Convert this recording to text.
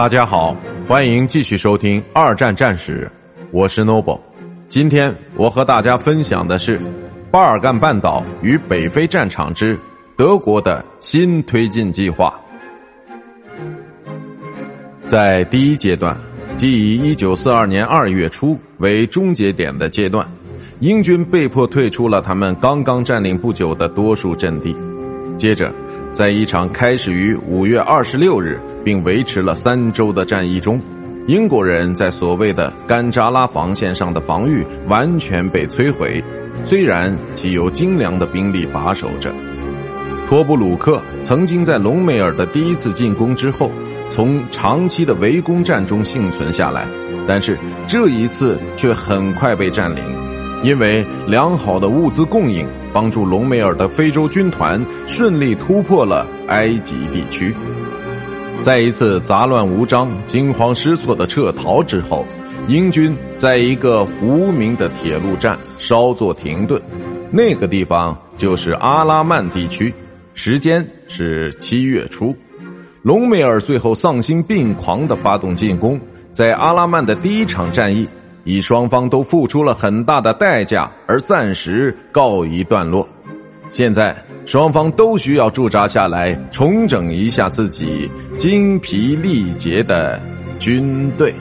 大家好，欢迎继续收听二战战史，我是 Noble。今天我和大家分享的是巴尔干半岛与北非战场之德国的新推进计划。在第一阶段，即以1942年2月初为终结点的阶段，英军被迫退出了他们刚刚占领不久的多数阵地。接着，在一场开始于5月26日并维持了三周的战役中，英国人在所谓的甘扎拉防线上的防御完全被摧毁，虽然其有精良的兵力把守着。托布鲁克曾经在隆美尔的第一次进攻之后。从长期的围攻战中幸存下来，但是这一次却很快被占领，因为良好的物资供应帮助隆美尔的非洲军团顺利突破了埃及地区。在一次杂乱无章、惊慌失措的撤逃之后，英军在一个无名的铁路站稍作停顿，那个地方就是阿拉曼地区，时间是七月初。隆美尔最后丧心病狂地发动进攻，在阿拉曼的第一场战役，以双方都付出了很大的代价而暂时告一段落。现在双方都需要驻扎下来，重整一下自己精疲力竭的军队。